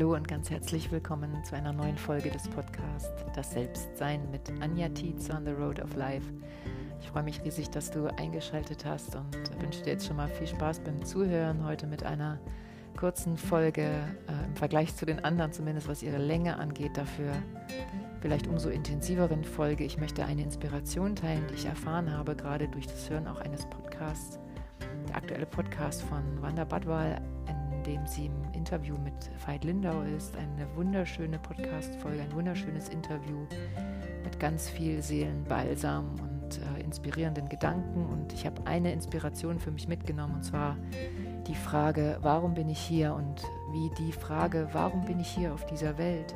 Hallo und ganz herzlich willkommen zu einer neuen Folge des Podcasts Das Selbstsein mit Anja Tietz on the Road of Life. Ich freue mich riesig, dass du eingeschaltet hast und wünsche dir jetzt schon mal viel Spaß beim Zuhören. Heute mit einer kurzen Folge äh, im Vergleich zu den anderen, zumindest was ihre Länge angeht, dafür vielleicht umso intensiveren Folge. Ich möchte eine Inspiration teilen, die ich erfahren habe, gerade durch das Hören auch eines Podcasts. Der aktuelle Podcast von Wanda Badwal, in dem sie im Interview mit Veit Lindau ist. Eine wunderschöne Podcast-Folge, ein wunderschönes Interview mit ganz viel Seelenbalsam und äh, inspirierenden Gedanken. Und ich habe eine Inspiration für mich mitgenommen, und zwar die Frage, warum bin ich hier? Und wie die Frage, warum bin ich hier auf dieser Welt?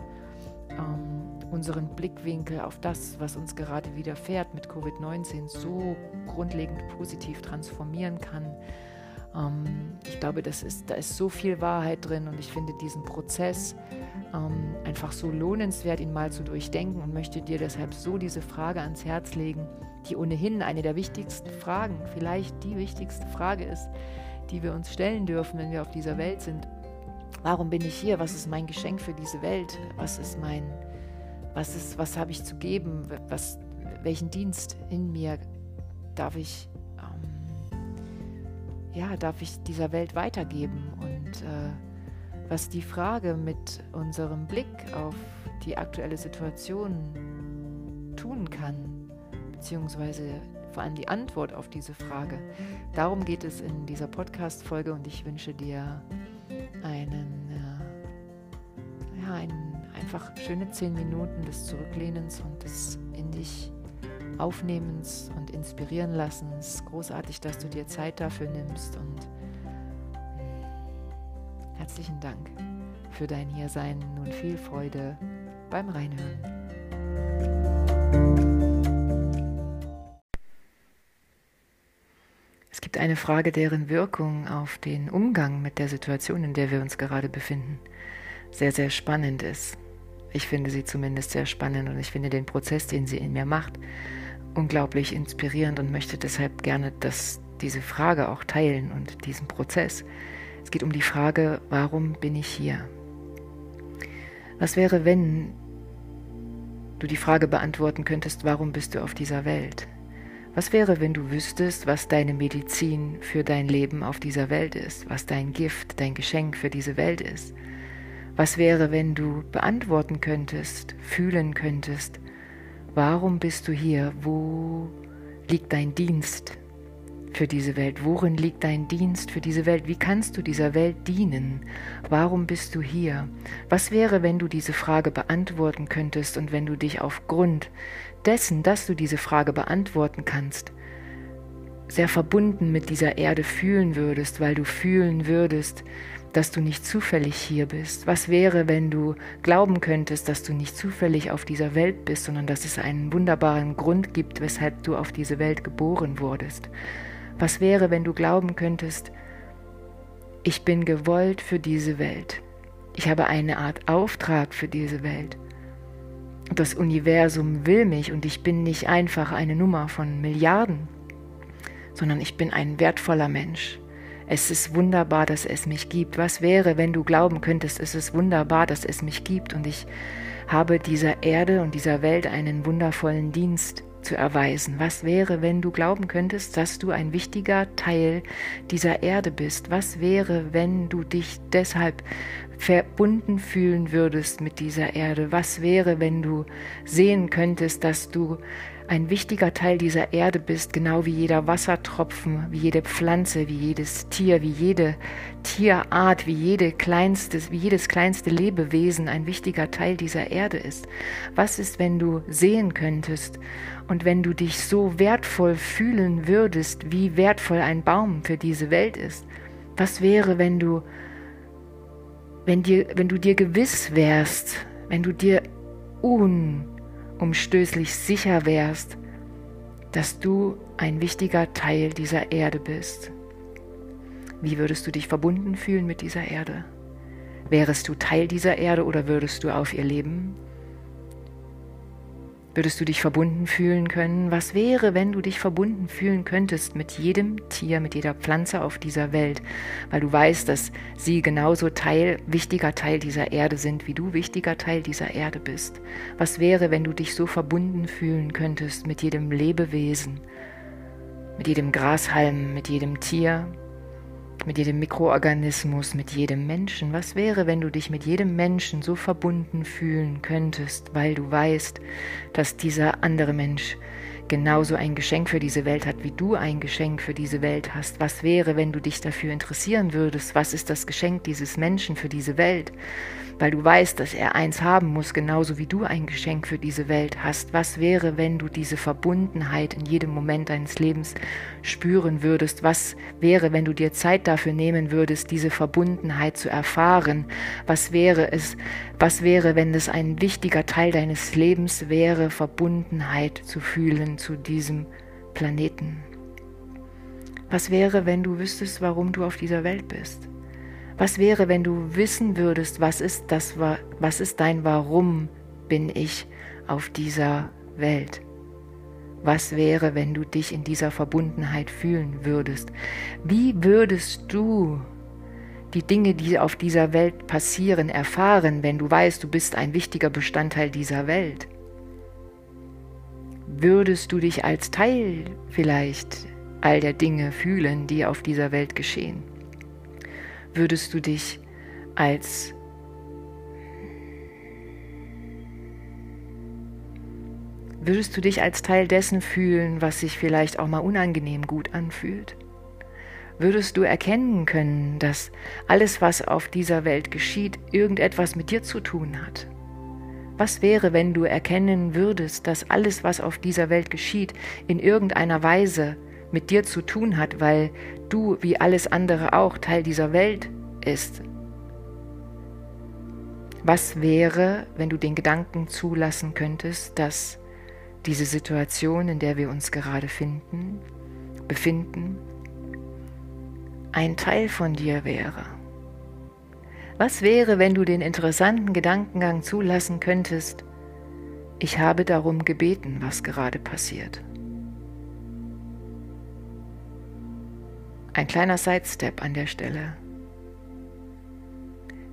Ähm, unseren Blickwinkel auf das, was uns gerade widerfährt mit Covid-19, so grundlegend positiv transformieren kann. Ähm, ich glaube, das ist, da ist so viel Wahrheit drin und ich finde diesen Prozess ähm, einfach so lohnenswert, ihn mal zu durchdenken und möchte dir deshalb so diese Frage ans Herz legen, die ohnehin eine der wichtigsten Fragen, vielleicht die wichtigste Frage ist, die wir uns stellen dürfen, wenn wir auf dieser Welt sind. Warum bin ich hier? Was ist mein Geschenk für diese Welt? Was ist mein, was ist, was habe ich zu geben? Was, welchen Dienst in mir darf ich, ja, darf ich dieser Welt weitergeben? Und äh, was die Frage mit unserem Blick auf die aktuelle Situation tun kann, beziehungsweise vor allem die Antwort auf diese Frage. Darum geht es in dieser Podcast-Folge und ich wünsche dir einen, äh, ja, einen einfach schöne zehn Minuten des Zurücklehnens und des in dich Aufnehmens und inspirieren lassens. Großartig, dass du dir Zeit dafür nimmst und hm, herzlichen Dank für dein Hiersein. Nun viel Freude beim Reinhören. Es gibt eine Frage, deren Wirkung auf den Umgang mit der Situation, in der wir uns gerade befinden, sehr, sehr spannend ist. Ich finde sie zumindest sehr spannend und ich finde den Prozess, den sie in mir macht, unglaublich inspirierend und möchte deshalb gerne dass diese Frage auch teilen und diesen Prozess. Es geht um die Frage, warum bin ich hier? Was wäre, wenn du die Frage beantworten könntest, warum bist du auf dieser Welt? Was wäre, wenn du wüsstest, was deine Medizin für dein Leben auf dieser Welt ist, was dein Gift, dein Geschenk für diese Welt ist? Was wäre, wenn du beantworten könntest, fühlen könntest, warum bist du hier, wo liegt dein Dienst für diese Welt, worin liegt dein Dienst für diese Welt, wie kannst du dieser Welt dienen, warum bist du hier? Was wäre, wenn du diese Frage beantworten könntest und wenn du dich aufgrund dessen, dass du diese Frage beantworten kannst, sehr verbunden mit dieser Erde fühlen würdest, weil du fühlen würdest, dass du nicht zufällig hier bist? Was wäre, wenn du glauben könntest, dass du nicht zufällig auf dieser Welt bist, sondern dass es einen wunderbaren Grund gibt, weshalb du auf diese Welt geboren wurdest? Was wäre, wenn du glauben könntest, ich bin gewollt für diese Welt. Ich habe eine Art Auftrag für diese Welt. Das Universum will mich und ich bin nicht einfach eine Nummer von Milliarden, sondern ich bin ein wertvoller Mensch. Es ist wunderbar, dass es mich gibt. Was wäre, wenn du glauben könntest, es ist wunderbar, dass es mich gibt und ich habe dieser Erde und dieser Welt einen wundervollen Dienst zu erweisen. Was wäre, wenn du glauben könntest, dass du ein wichtiger Teil dieser Erde bist? Was wäre, wenn du dich deshalb verbunden fühlen würdest mit dieser Erde? Was wäre, wenn du sehen könntest, dass du ein wichtiger Teil dieser Erde bist, genau wie jeder Wassertropfen, wie jede Pflanze, wie jedes Tier, wie jede Tierart, wie, jede kleinste, wie jedes kleinste Lebewesen ein wichtiger Teil dieser Erde ist. Was ist, wenn du sehen könntest und wenn du dich so wertvoll fühlen würdest, wie wertvoll ein Baum für diese Welt ist? Was wäre, wenn du, wenn dir, wenn du dir gewiss wärst, wenn du dir un umstößlich sicher wärst, dass du ein wichtiger Teil dieser Erde bist. Wie würdest du dich verbunden fühlen mit dieser Erde? Wärest du Teil dieser Erde oder würdest du auf ihr leben? Würdest du dich verbunden fühlen können? Was wäre, wenn du dich verbunden fühlen könntest mit jedem Tier, mit jeder Pflanze auf dieser Welt, weil du weißt, dass sie genauso Teil, wichtiger Teil dieser Erde sind, wie du wichtiger Teil dieser Erde bist? Was wäre, wenn du dich so verbunden fühlen könntest mit jedem Lebewesen, mit jedem Grashalm, mit jedem Tier, mit jedem Mikroorganismus, mit jedem Menschen. Was wäre, wenn du dich mit jedem Menschen so verbunden fühlen könntest, weil du weißt, dass dieser andere Mensch genauso ein Geschenk für diese Welt hat, wie du ein Geschenk für diese Welt hast. Was wäre, wenn du dich dafür interessieren würdest? Was ist das Geschenk dieses Menschen für diese Welt? weil du weißt, dass er eins haben muss, genauso wie du ein Geschenk für diese Welt hast. Was wäre, wenn du diese Verbundenheit in jedem Moment deines Lebens spüren würdest? Was wäre, wenn du dir Zeit dafür nehmen würdest, diese Verbundenheit zu erfahren? Was wäre es, was wäre, wenn es ein wichtiger Teil deines Lebens wäre, Verbundenheit zu fühlen zu diesem Planeten? Was wäre, wenn du wüsstest, warum du auf dieser Welt bist? Was wäre, wenn du wissen würdest, was ist das, was ist dein Warum bin ich auf dieser Welt? Was wäre, wenn du dich in dieser Verbundenheit fühlen würdest? Wie würdest du die Dinge, die auf dieser Welt passieren, erfahren, wenn du weißt, du bist ein wichtiger Bestandteil dieser Welt? Würdest du dich als Teil vielleicht all der Dinge fühlen, die auf dieser Welt geschehen? würdest du dich als würdest du dich als Teil dessen fühlen, was sich vielleicht auch mal unangenehm gut anfühlt? Würdest du erkennen können, dass alles, was auf dieser Welt geschieht, irgendetwas mit dir zu tun hat? Was wäre, wenn du erkennen würdest, dass alles, was auf dieser Welt geschieht, in irgendeiner Weise mit dir zu tun hat, weil du wie alles andere auch Teil dieser Welt ist. Was wäre, wenn du den Gedanken zulassen könntest, dass diese Situation, in der wir uns gerade finden, befinden, ein Teil von dir wäre? Was wäre, wenn du den interessanten Gedankengang zulassen könntest, ich habe darum gebeten, was gerade passiert? Ein kleiner Sidestep an der Stelle.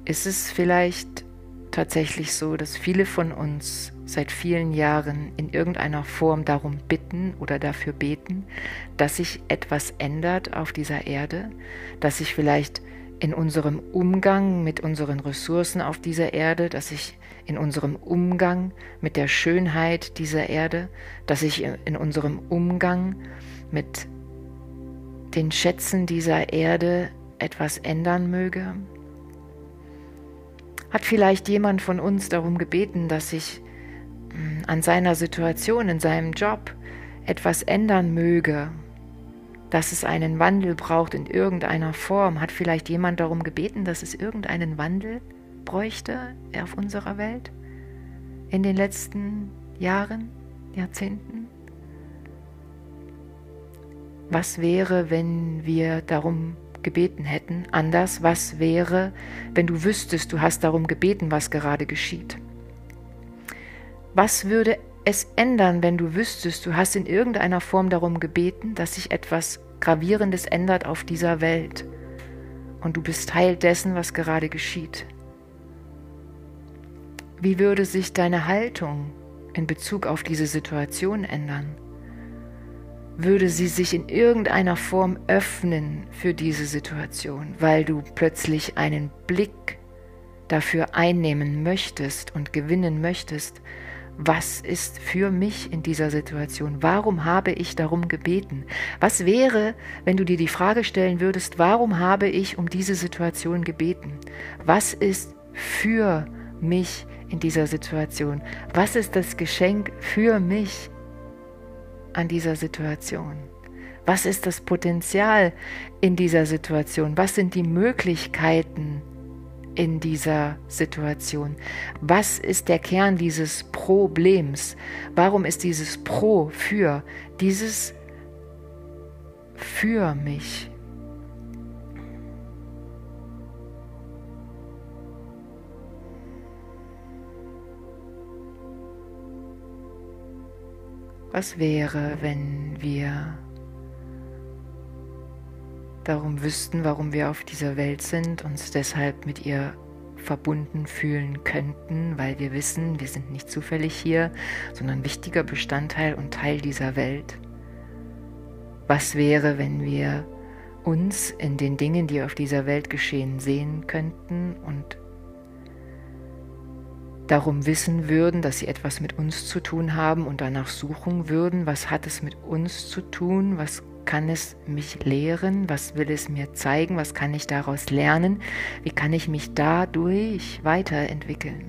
Ist es vielleicht tatsächlich so, dass viele von uns seit vielen Jahren in irgendeiner Form darum bitten oder dafür beten, dass sich etwas ändert auf dieser Erde, dass sich vielleicht in unserem Umgang mit unseren Ressourcen auf dieser Erde, dass sich in unserem Umgang mit der Schönheit dieser Erde, dass sich in unserem Umgang mit den Schätzen dieser Erde etwas ändern möge? Hat vielleicht jemand von uns darum gebeten, dass sich hm, an seiner Situation, in seinem Job etwas ändern möge, dass es einen Wandel braucht in irgendeiner Form? Hat vielleicht jemand darum gebeten, dass es irgendeinen Wandel bräuchte auf unserer Welt in den letzten Jahren, Jahrzehnten? Was wäre, wenn wir darum gebeten hätten? Anders, was wäre, wenn du wüsstest, du hast darum gebeten, was gerade geschieht? Was würde es ändern, wenn du wüsstest, du hast in irgendeiner Form darum gebeten, dass sich etwas Gravierendes ändert auf dieser Welt und du bist Teil dessen, was gerade geschieht? Wie würde sich deine Haltung in Bezug auf diese Situation ändern? würde sie sich in irgendeiner Form öffnen für diese Situation, weil du plötzlich einen Blick dafür einnehmen möchtest und gewinnen möchtest, was ist für mich in dieser Situation? Warum habe ich darum gebeten? Was wäre, wenn du dir die Frage stellen würdest, warum habe ich um diese Situation gebeten? Was ist für mich in dieser Situation? Was ist das Geschenk für mich an dieser Situation? Was ist das Potenzial in dieser Situation? Was sind die Möglichkeiten in dieser Situation? Was ist der Kern dieses Problems? Warum ist dieses Pro für dieses für mich? Was wäre, wenn wir darum wüssten, warum wir auf dieser Welt sind, uns deshalb mit ihr verbunden fühlen könnten, weil wir wissen, wir sind nicht zufällig hier, sondern wichtiger Bestandteil und Teil dieser Welt. Was wäre, wenn wir uns in den Dingen, die auf dieser Welt geschehen, sehen könnten und darum wissen würden, dass sie etwas mit uns zu tun haben und danach suchen würden, was hat es mit uns zu tun, was kann es mich lehren, was will es mir zeigen, was kann ich daraus lernen, wie kann ich mich dadurch weiterentwickeln.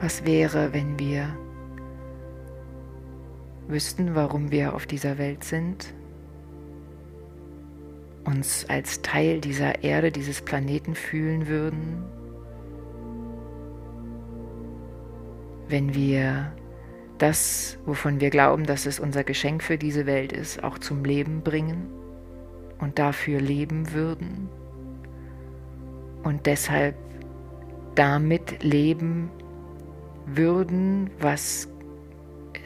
Was wäre, wenn wir wüssten, warum wir auf dieser Welt sind, uns als Teil dieser Erde, dieses Planeten fühlen würden, wenn wir das, wovon wir glauben, dass es unser Geschenk für diese Welt ist, auch zum Leben bringen und dafür leben würden. Und deshalb damit leben würden, was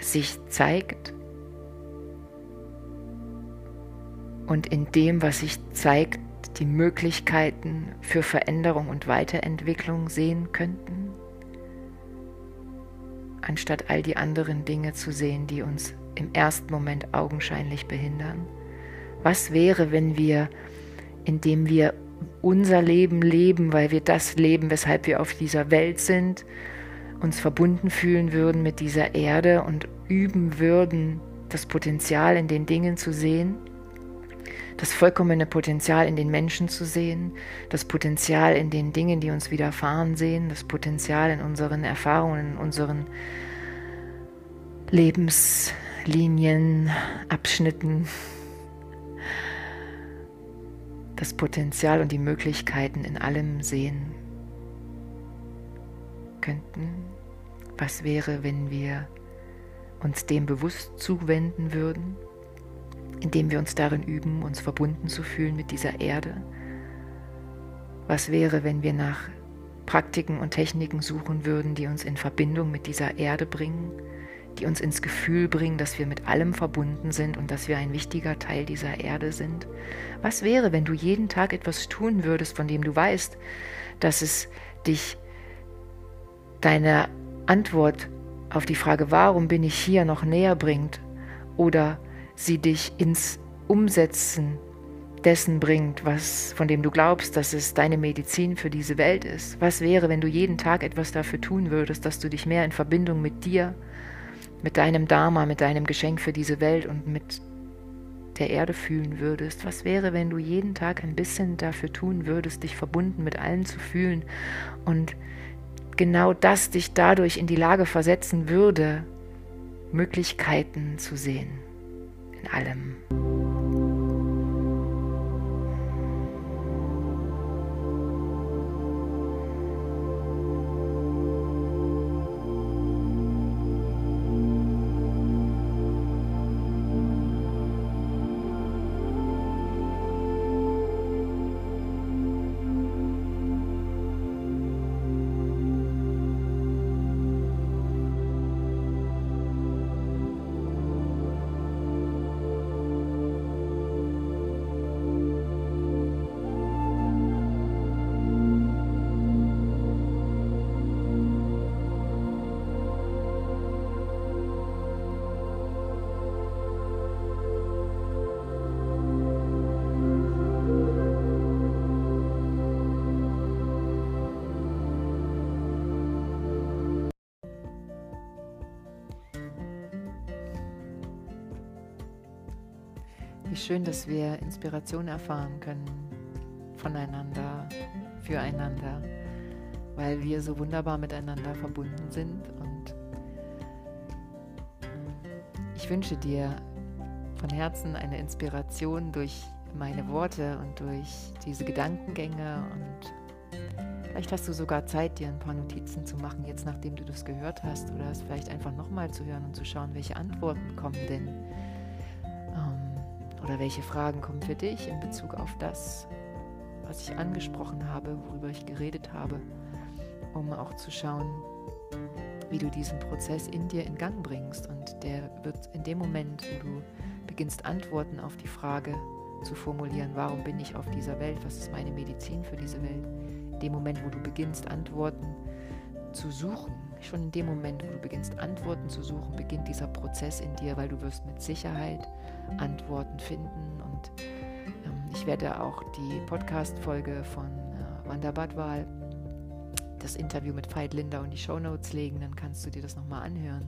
sich zeigt. Und in dem, was sich zeigt, die Möglichkeiten für Veränderung und Weiterentwicklung sehen könnten, anstatt all die anderen Dinge zu sehen, die uns im ersten Moment augenscheinlich behindern? Was wäre, wenn wir, indem wir unser Leben leben, weil wir das leben, weshalb wir auf dieser Welt sind, uns verbunden fühlen würden mit dieser Erde und üben würden, das Potenzial in den Dingen zu sehen, das vollkommene Potenzial in den Menschen zu sehen, das Potenzial in den Dingen, die uns widerfahren sehen, das Potenzial in unseren Erfahrungen, in unseren Lebenslinien, Abschnitten, das Potenzial und die Möglichkeiten in allem sehen könnten? Was wäre, wenn wir uns dem bewusst zuwenden würden, indem wir uns darin üben, uns verbunden zu fühlen mit dieser Erde? Was wäre, wenn wir nach Praktiken und Techniken suchen würden, die uns in Verbindung mit dieser Erde bringen, die uns ins Gefühl bringen, dass wir mit allem verbunden sind und dass wir ein wichtiger Teil dieser Erde sind? Was wäre, wenn du jeden Tag etwas tun würdest, von dem du weißt, dass es dich deine Antwort auf die Frage, warum bin ich hier, noch näher bringt oder sie dich ins Umsetzen dessen bringt, was von dem du glaubst, dass es deine Medizin für diese Welt ist. Was wäre, wenn du jeden Tag etwas dafür tun würdest, dass du dich mehr in Verbindung mit dir, mit deinem Dharma, mit deinem Geschenk für diese Welt und mit der Erde fühlen würdest? Was wäre, wenn du jeden Tag ein bisschen dafür tun würdest, dich verbunden mit allen zu fühlen und genau das dich dadurch in die Lage versetzen würde, Möglichkeiten zu sehen in allem. Wie schön, dass wir Inspiration erfahren können voneinander, füreinander, weil wir so wunderbar miteinander verbunden sind. Und ich wünsche dir von Herzen eine Inspiration durch meine Worte und durch diese Gedankengänge und Vielleicht hast du sogar Zeit, dir ein paar Notizen zu machen, jetzt nachdem du das gehört hast, oder es vielleicht einfach nochmal zu hören und zu schauen, welche Antworten kommen denn oder welche Fragen kommen für dich in Bezug auf das, was ich angesprochen habe, worüber ich geredet habe, um auch zu schauen, wie du diesen Prozess in dir in Gang bringst. Und der wird in dem Moment, wo du beginnst, Antworten auf die Frage zu formulieren, warum bin ich auf dieser Welt, was ist meine Medizin für diese Welt, in dem Moment, wo du beginnst, Antworten zu suchen, schon in dem Moment, wo du beginnst, Antworten zu suchen, beginnt dieser Prozess in dir, weil du wirst mit Sicherheit Antworten finden. Und ähm, ich werde auch die Podcast-Folge von äh, Wanda Badwal das Interview mit Veit Linder und die Shownotes legen, dann kannst du dir das nochmal anhören.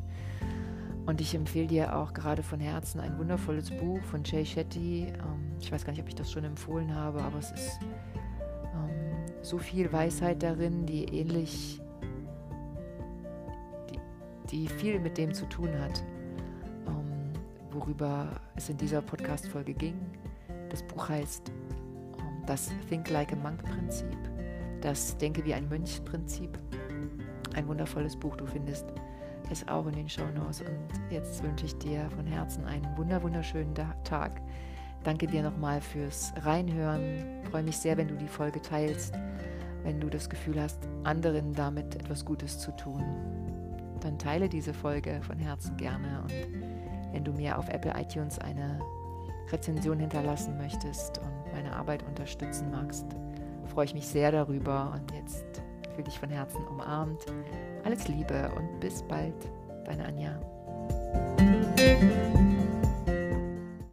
Und ich empfehle dir auch gerade von Herzen ein wundervolles Buch von Jay Shetty. Ähm, ich weiß gar nicht, ob ich das schon empfohlen habe, aber es ist ähm, so viel Weisheit darin, die ähnlich, die, viel mit dem zu tun hat, ähm, worüber es in dieser Podcast-Folge ging. Das Buch heißt Das Think Like a Monk Prinzip das Denke wie ein Mönch-Prinzip. Ein wundervolles Buch, du findest es auch in den Shownotes. Und jetzt wünsche ich dir von Herzen einen wunder wunderschönen Tag. Danke dir nochmal fürs Reinhören. Freue mich sehr, wenn du die Folge teilst, wenn du das Gefühl hast, anderen damit etwas Gutes zu tun. Dann teile diese Folge von Herzen gerne. Und wenn du mir auf Apple iTunes eine Rezension hinterlassen möchtest und meine Arbeit unterstützen magst, freue ich mich sehr darüber und jetzt fühle dich von Herzen umarmt. Alles Liebe und bis bald, deine Anja.